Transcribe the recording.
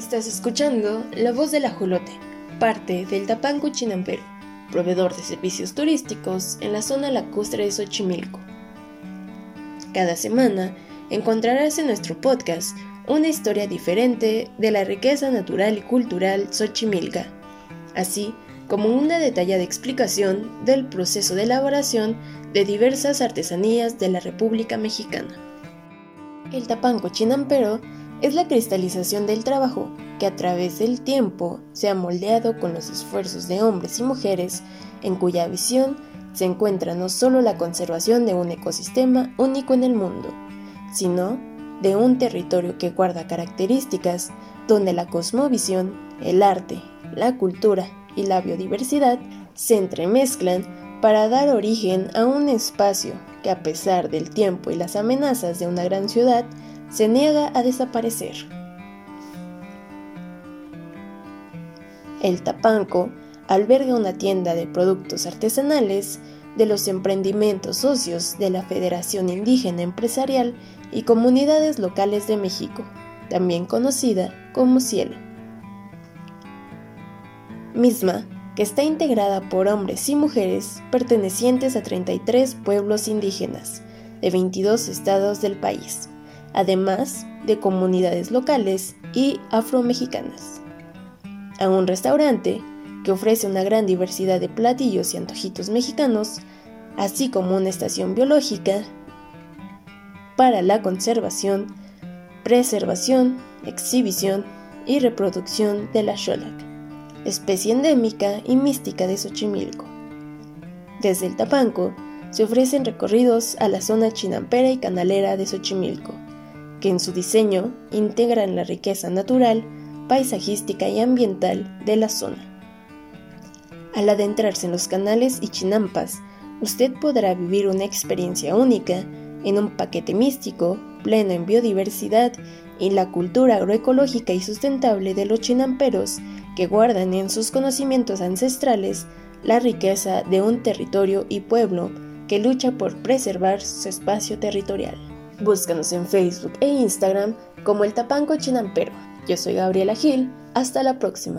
Estás escuchando La Voz del Ajolote, parte del Tapanco Chinampero, proveedor de servicios turísticos en la zona lacustre de Xochimilco. Cada semana encontrarás en nuestro podcast una historia diferente de la riqueza natural y cultural Xochimilca, así como una detallada explicación del proceso de elaboración de diversas artesanías de la República Mexicana. El tapanco chinampero es la cristalización del trabajo que a través del tiempo se ha moldeado con los esfuerzos de hombres y mujeres en cuya visión se encuentra no solo la conservación de un ecosistema único en el mundo, sino de un territorio que guarda características donde la cosmovisión, el arte, la cultura y la biodiversidad se entremezclan para dar origen a un espacio que a pesar del tiempo y las amenazas de una gran ciudad, se niega a desaparecer. El Tapanco alberga una tienda de productos artesanales de los emprendimientos socios de la Federación Indígena Empresarial y Comunidades Locales de México, también conocida como Cielo. Misma que está integrada por hombres y mujeres pertenecientes a 33 pueblos indígenas de 22 estados del país además de comunidades locales y afromexicanas. A un restaurante que ofrece una gran diversidad de platillos y antojitos mexicanos, así como una estación biológica para la conservación, preservación, exhibición y reproducción de la xolac, especie endémica y mística de Xochimilco. Desde el Tapanco se ofrecen recorridos a la zona chinampera y canalera de Xochimilco, que en su diseño integran la riqueza natural, paisajística y ambiental de la zona. Al adentrarse en los canales y chinampas, usted podrá vivir una experiencia única en un paquete místico, pleno en biodiversidad y la cultura agroecológica y sustentable de los chinamperos que guardan en sus conocimientos ancestrales la riqueza de un territorio y pueblo que lucha por preservar su espacio territorial. Búscanos en Facebook e Instagram como el Tapanco Chinampero. Yo soy Gabriela Gil. Hasta la próxima.